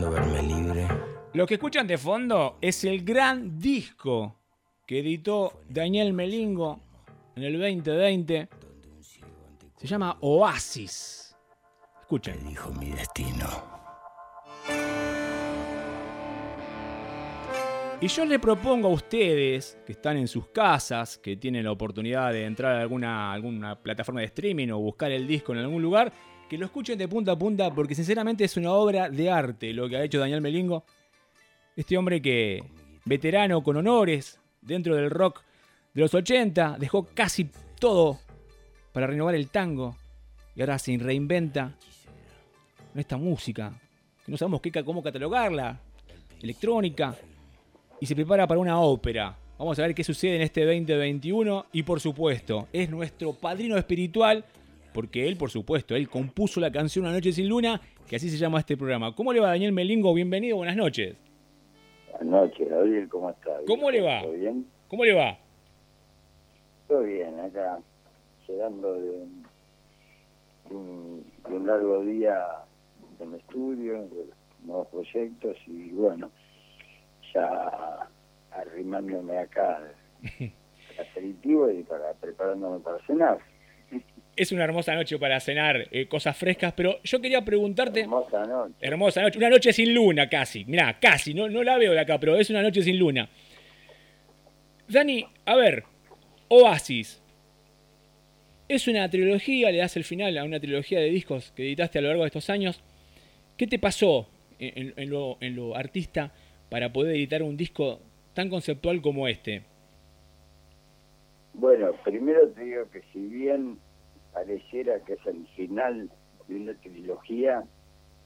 verme libre. Lo que escuchan de fondo es el gran disco que editó Daniel Melingo en el 2020. Se llama Oasis. Escuchen. Dijo mi destino. Y yo le propongo a ustedes que están en sus casas, que tienen la oportunidad de entrar a alguna, alguna plataforma de streaming o buscar el disco en algún lugar, que lo escuchen de punta a punta porque sinceramente es una obra de arte lo que ha hecho Daniel Melingo. Este hombre que, veterano con honores dentro del rock de los 80, dejó casi todo para renovar el tango y ahora se reinventa esta música, que no sabemos cómo catalogarla, electrónica, y se prepara para una ópera. Vamos a ver qué sucede en este 2021 y por supuesto, es nuestro padrino espiritual porque él, por supuesto, él compuso la canción Una noche sin luna, que así se llama este programa. ¿Cómo le va Daniel Melingo? Bienvenido, buenas noches. Buenas noches, Gabriel, ¿cómo está? ¿Cómo le va? ¿Todo bien? ¿Cómo le va? Todo bien, acá, llegando de un, de un, de un largo día en estudio, de nuevos proyectos y bueno, ya arrimándome acá al aperitivo y para preparándome para cenar. Es una hermosa noche para cenar eh, cosas frescas, pero yo quería preguntarte... Hermosa noche. Hermosa noche, una noche sin luna casi. Mirá, casi, no, no la veo de acá, pero es una noche sin luna. Dani, a ver, Oasis. Es una trilogía, le das el final a una trilogía de discos que editaste a lo largo de estos años. ¿Qué te pasó en, en lo, en lo artista para poder editar un disco tan conceptual como este? Bueno, primero te digo que si bien pareciera que es el final de una trilogía,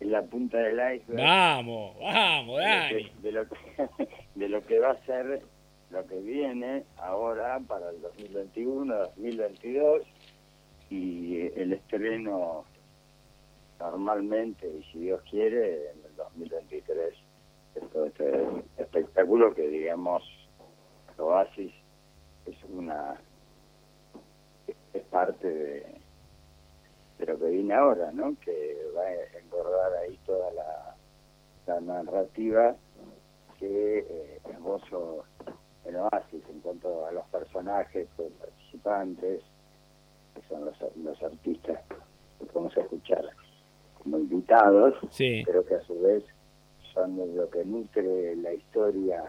es la punta del iceberg Vamos, vamos, Dani. de lo, que, de, lo que, de lo que va a ser lo que viene ahora para el 2021, 2022 y el estreno normalmente, y si Dios quiere, en el 2023. Esto, este espectáculo que digamos Oasis es una es parte de, de lo que viene ahora, ¿no? Que va a engordar ahí toda la, la narrativa que eh, esbozo en Oasis en cuanto a los personajes, los participantes, que son los, los artistas que podemos escuchar como invitados, Sí. pero que a su vez son lo que nutre la historia,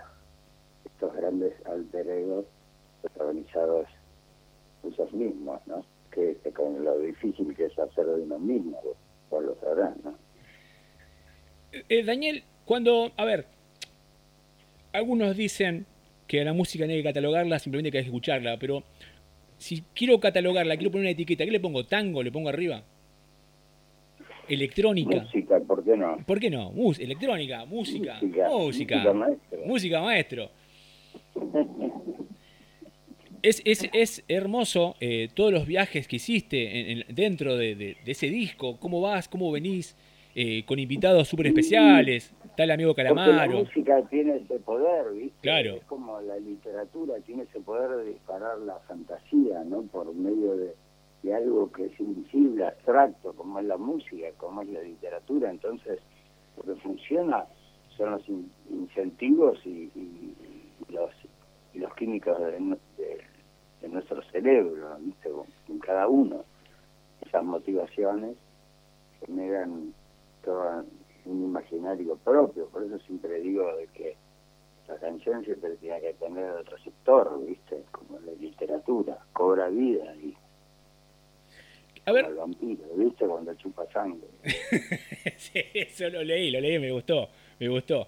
estos grandes alter egos protagonizados ellos mismos, ¿no? Que, con lo difícil que es hacer de uno mismo, vos, vos lo sabrás, ¿no? Eh, Daniel, cuando, a ver, algunos dicen que la música no hay que catalogarla, simplemente que hay que escucharla, pero si quiero catalogarla, quiero poner una etiqueta, ¿qué le pongo? ¿Tango? ¿Le pongo arriba? ¿Electrónica? Música, ¿por qué no? ¿Por qué no? Mus electrónica, música, Música, música, música maestro. música maestro. Es, es, es hermoso eh, todos los viajes que hiciste en- en- dentro de, de- de ese disco, cómo vas, cómo venís, eh, con invitados súper especiales, está el amigo Porque la Calamaro. música tiene ese poder, ¿viste? Claro. Es como la literatura, tiene ese poder de disparar la fantasía, ¿no? Por medio de, de algo que es invisible, abstracto, como es la música, como es la literatura. Entonces, lo que funciona son los in- incentivos y, y- y los, y los químicos de, de- de nuestro cerebro, ¿viste? En cada uno. Esas motivaciones generan todo un imaginario propio, por eso siempre digo de que la canción siempre tiene que tener otro sector, ¿viste? Como la literatura, cobra vida y A ver, como el vampiro, ¿viste? Cuando chupa sangre. sí, eso lo leí, lo leí, me gustó, me gustó.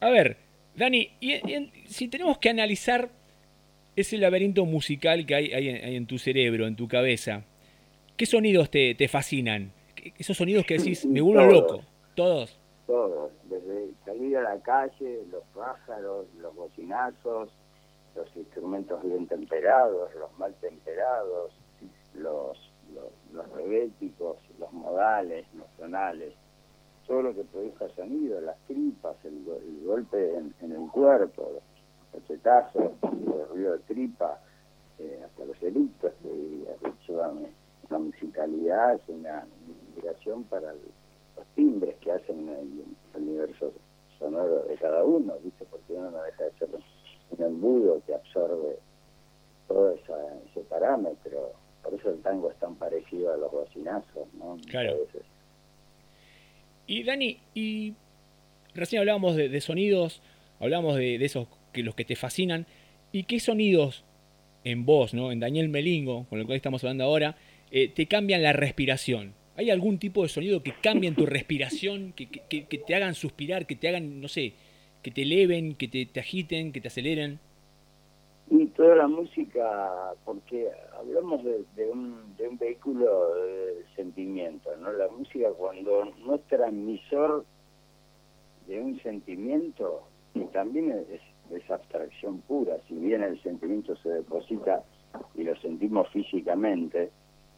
A ver, Dani, y, si tenemos que analizar ese laberinto musical que hay, hay en, hay en tu cerebro, en tu cabeza, ¿qué sonidos te, te fascinan? ¿Qué- Esos sonidos que decís, me vuelvo Todos. loco, todos. Todo, desde salir a la calle, los pájaros, los bocinazos, los instrumentos bien temperados, los mal temperados, los, los, los rebéticos, los modales, los tonales, todo lo que produzca sonido, las tripas, el, go- el golpe en, en el cuerpo, cachetazos, el ruido de tripa, eh, hasta los eructos, que hecho, una musicalidad es una inspiración para el- los timbres que hacen el universo sonoro de cada uno, ¿viste? Porque uno no deja de ser un embudo que absorbe todo ese parámetro. Por eso el tango es tan parecido a los bocinazos, ¿no? Claro. Y Dani, y recién hablábamos de, sonidos, hablábamos de, esos que los que te fascinan. ¿Y qué sonidos en vos, ¿no? en Daniel Melingo, con el cual estamos hablando ahora, eh, te cambian la respiración? ¿Hay algún tipo de sonido que cambie tu respiración, que, te hagan suspirar, que te hagan, no sé, que te eleven, que te, te agiten, que te aceleren? Y toda la música, porque hablamos de, un, de un vehículo de sentimiento, ¿no? La música cuando no es transmisor de un sentimiento, también es, es abstracción pura, si bien el sentimiento se deposita y lo sentimos físicamente,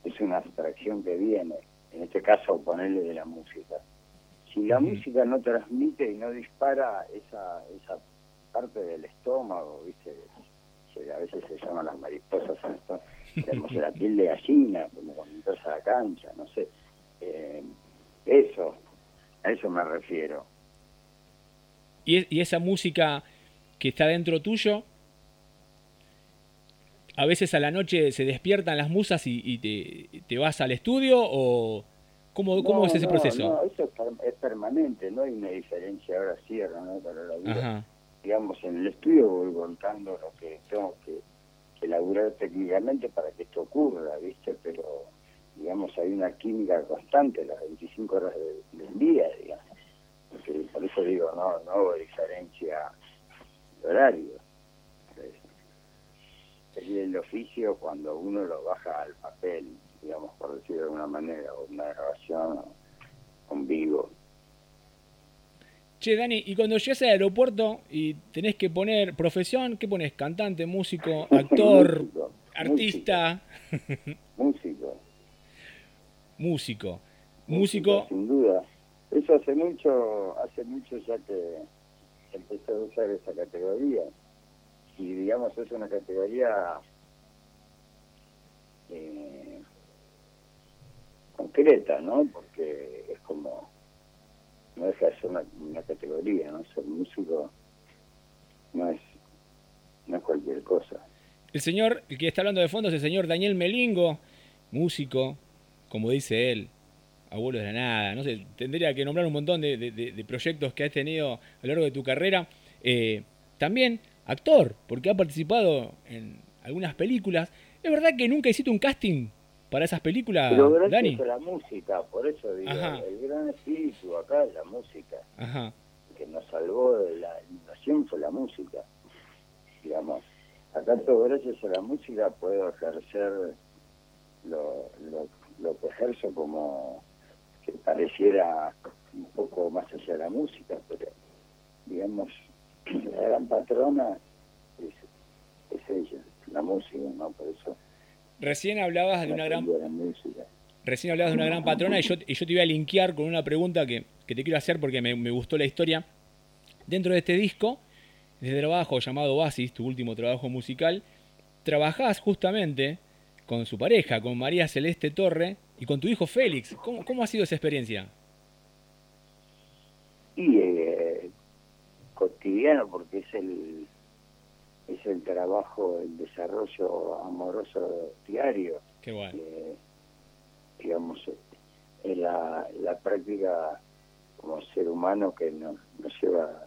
es una abstracción que viene, en este caso ponerle de la música. Si la música no transmite y no dispara esa, esa parte del estómago, ¿viste? a veces se llaman las mariposas, tenemos la piel de gallina, como cuando entras a la cancha, no sé. Eh, eso, a eso me refiero. ¿Y, ¿Y esa música que está dentro tuyo, a veces a la noche se despiertan las musas y, te, te, vas al estudio o cómo, cómo es ese proceso? No, eso es, permanente, no hay una diferencia ahora cierra, ¿no? Para la vida digamos, en el estudio voy contando lo que tengo que, elaborar técnicamente para que esto ocurra, ¿viste? Pero, digamos, hay una química constante las 25 horas del día, digamos. por eso digo, no, no hubo diferencia horario. Es, es el oficio cuando uno lo baja al papel, digamos, por decirlo de alguna manera, o una grabación con vivo. Che, Dani, y cuando llegas al aeropuerto y tenés que poner profesión, ¿qué pones? ¿Cantante, músico, actor, artista? Músico. músico. Músico. Sin duda. Eso hace mucho, hace mucho ya que empecé a usar esa categoría. Y digamos, es una categoría eh, concreta, ¿no? Porque es como no deja de ser una, categoría, ¿no? Ser músico no es, no es cualquier cosa. El señor, el que está hablando de fondo es el señor Daniel Melingo, músico, como dice él, abuelo de la nada, no sé, tendría que nombrar un montón de, proyectos que has tenido a lo largo de tu carrera. Eh, también actor, porque ha participado en algunas películas. ¿Es verdad que nunca hiciste un casting para esas películas, Pero gracias a la música, por eso digo, el gran espíritu acá es la música. Ajá. Que nos salvó de la inundación fue la música, digamos. Acá todo gracias a la música puedo ejercer lo, lo, que ejerzo como que pareciera un poco más allá de la música, pero digamos, la gran patrona es, es ella, la música, ¿no? Por eso Recién hablabas de una gran... Recién hablabas de una gran patrona y yo, y yo te iba a linkear con una pregunta que, te quiero hacer porque me, gustó la historia. Dentro de este disco, desde trabajo llamado Oasis, tu último trabajo musical, trabajás justamente con su pareja, con María Celeste Torre y con tu hijo Félix. ¿Cómo, cómo ha sido esa experiencia? Y eh, cotidiano porque es el es el trabajo, el desarrollo amoroso diario. Qué bueno. digamos, es la, la práctica como ser humano que nos, lleva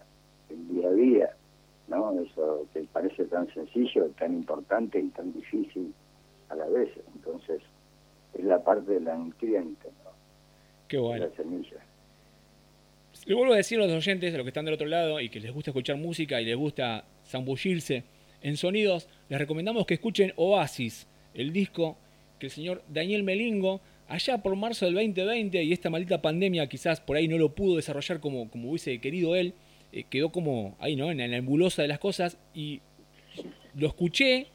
el día a día, ¿no? Eso que parece tan sencillo, tan importante y tan difícil a la vez. Entonces, es la parte de la nutriente, ¿no? Qué bueno. La semilla. Le vuelvo a decir a los oyentes, a los que están del otro lado y que les gusta escuchar música y les gusta zambullirse en sonidos, les recomendamos que escuchen Oasis, el disco que el señor Daniel Melingo, allá por marzo del 2020, y esta maldita pandemia quizás por ahí no lo pudo desarrollar como, como hubiese querido él, eh, quedó como ahí, ¿no? En la nebulosa de las cosas, y lo escuché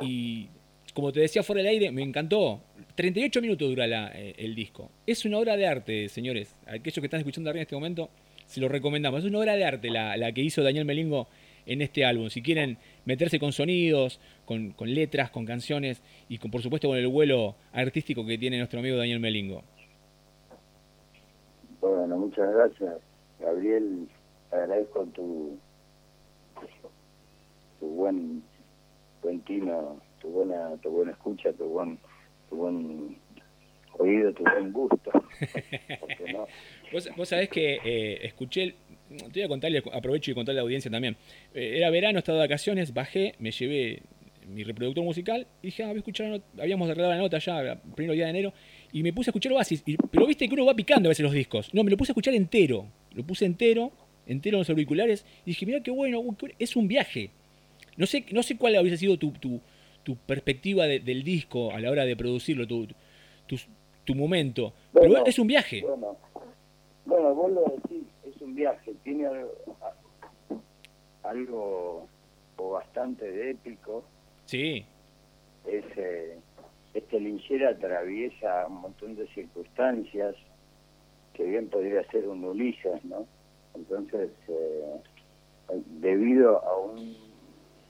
y como te decía fuera del aire, me encantó. 38 minutos dura eh, el disco. Es una obra de arte, señores. Aquellos que están escuchando arriba en este momento, se lo recomendamos. Es una obra de arte la, la que hizo Daniel Melingo en este álbum. Si quieren meterse con sonidos, con, letras, con canciones y con, por supuesto con el vuelo artístico que tiene nuestro amigo Daniel Melingo. Bueno, muchas gracias, Gabriel. Agradezco tu, tu buen, buen tino, tu buena, tu buena escucha, tu buen, tu buen oído, tu buen gusto. Vos, vos sabés que eh, escuché, te voy a contarle, aprovecho y contarle a la audiencia también. Eh, era verano, estaba de vacaciones, bajé, me llevé mi reproductor musical y dije, ah, voy a escuchar, habíamos arreglado la nota ya, el primer día de enero, y me puse a escuchar Oasis. pero viste que uno va picando a veces los discos. No, me lo puse a escuchar entero. Lo puse entero, entero en los auriculares, y dije, mira qué bueno, es un viaje. No sé, no sé cuál hubiese sido tu, tu perspectiva de- del disco a la hora de producirlo, tu, tu, tu momento. Pero es un viaje. Bueno, bueno, vos lo decís, es un viaje, tiene algo, o bastante de épico. Sí. Es, eh, este linchera atraviesa un montón de circunstancias que bien podría ser un Ulises, ¿no? Entonces, eh, debido a un,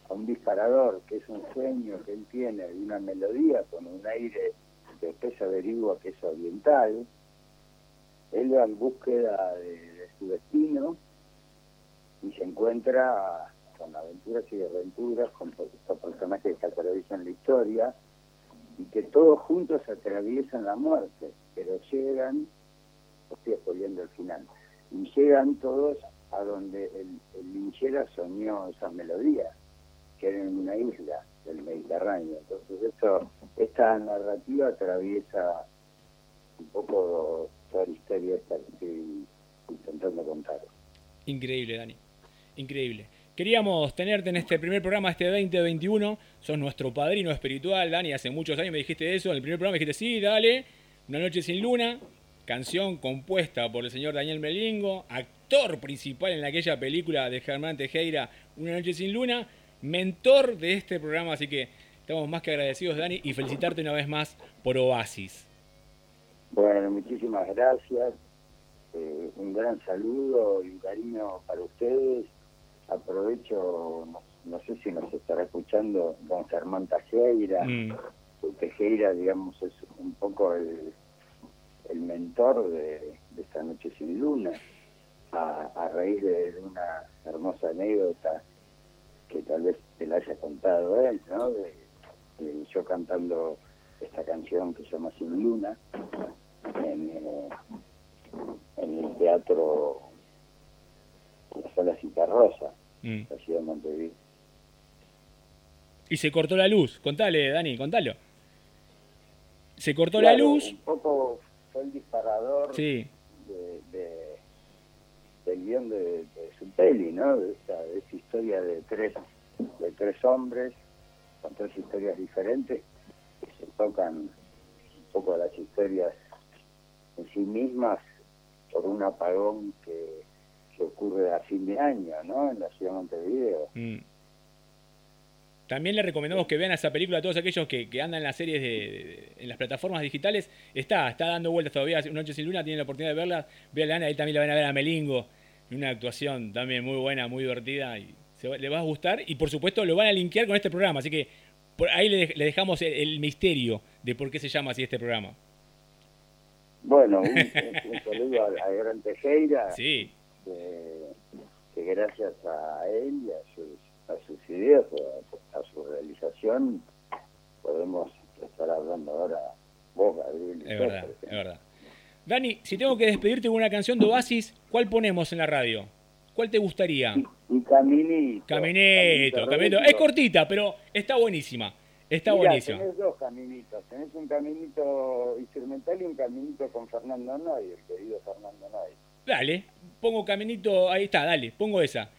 a un disparador que es un sueño que él tiene de una melodía con un aire que después averigua que es oriental, él va en búsqueda de, su destino y se encuentra con aventuras y desventuras con to- estos personajes que atraviesan la historia y que todos juntos atraviesan la muerte, pero llegan, estoy spoileando el final, y llegan todos a donde el, el linchera soñó esa melodía, que una isla del Mediterráneo. Entonces esto, esta narrativa atraviesa un poco toda la historia esta que estoy intentando contar. Increíble, Dani. Increíble. Queríamos tenerte en este primer programa, este 2021. Sos nuestro padrino espiritual, Dani. Hace muchos años me dijiste eso. En el primer programa me dijiste, sí, dale. Una noche sin luna. Canción compuesta por el señor Daniel Melingo. Actor principal en aquella película de Germán Tejera, Una noche sin luna. Mentor de este programa. Así que estamos más que agradecidos, Dani. Y felicitarte una vez más por Oasis. Bueno, muchísimas gracias. Eh, un gran saludo y un cariño para ustedes. Aprovecho, no, no sé si nos estará escuchando don Germán Tejera. Mm. que Tejera, digamos, es un poco el, el mentor de, de esta noche sin luna, a, a raíz de una hermosa anécdota que tal vez te la haya contado él, ¿no? De, de yo cantando esta canción que se llama Sin Luna en, eh, en el teatro la sala Citarrosa, Mm. la ciudad de Montevideo. Y se cortó la luz. Contale, Dani, contalo. Se cortó la luz. Un poco fue el disparador Sí. De, su peli, ¿no? De esa, de esa historia de tres, de tres hombres con tres historias diferentes que se tocan un poco las historias en sí mismas por un apagón que, que ocurre a fin de año, ¿no? En la ciudad de Montevideo. Mm. También le recomendamos que vean esa película a todos aquellos que, que andan en las series de, en las plataformas digitales. Está, está dando vueltas todavía. Noche sin luna, tienen la oportunidad de verla. Vean ahí también la van a ver a Melingo. Una actuación también muy buena, muy divertida. Y se va- le va a gustar. Y por supuesto lo van a linkear con este programa. Así que por ahí le, le dejamos el, el misterio de por qué se llama así este programa. Bueno, un, saludo a, a Gran Tejera. Sí, que, que gracias a él y a sus, a sus ideas, a, a su realización, podemos estar hablando ahora vos, Gabriel. es verdad, es verdad. Dani, si tengo que despedirte con una canción de Oasis, ¿cuál ponemos en la radio? ¿Cuál te gustaría? Y, Caminito. Caminito, caminito. Es cortita, pero está buenísima. Está Mirá, buenísima. Tenés dos caminitos. Tenés un caminito instrumental y un caminito con Fernando Noy, el querido Fernando Noy. Dale, pongo caminito, ahí está, dale, pongo esa.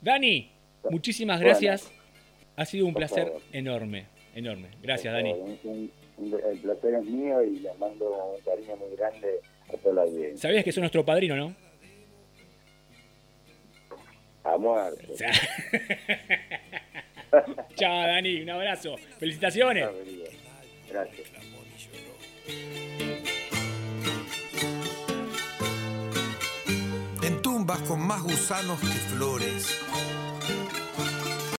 Dani, muchísimas Bueno. gracias. Ha sido un placer favor. enorme, enorme. Gracias, Dani. favor, un- un- un- el placer es mío y les mando un cariño muy grande a toda la audiencia. Sabías que sos nuestro padrino, ¿no? A muerte. O sea- Chao, Dani, un abrazo. Felicitaciones. Gracias. en tumbas con más gusanos que flores,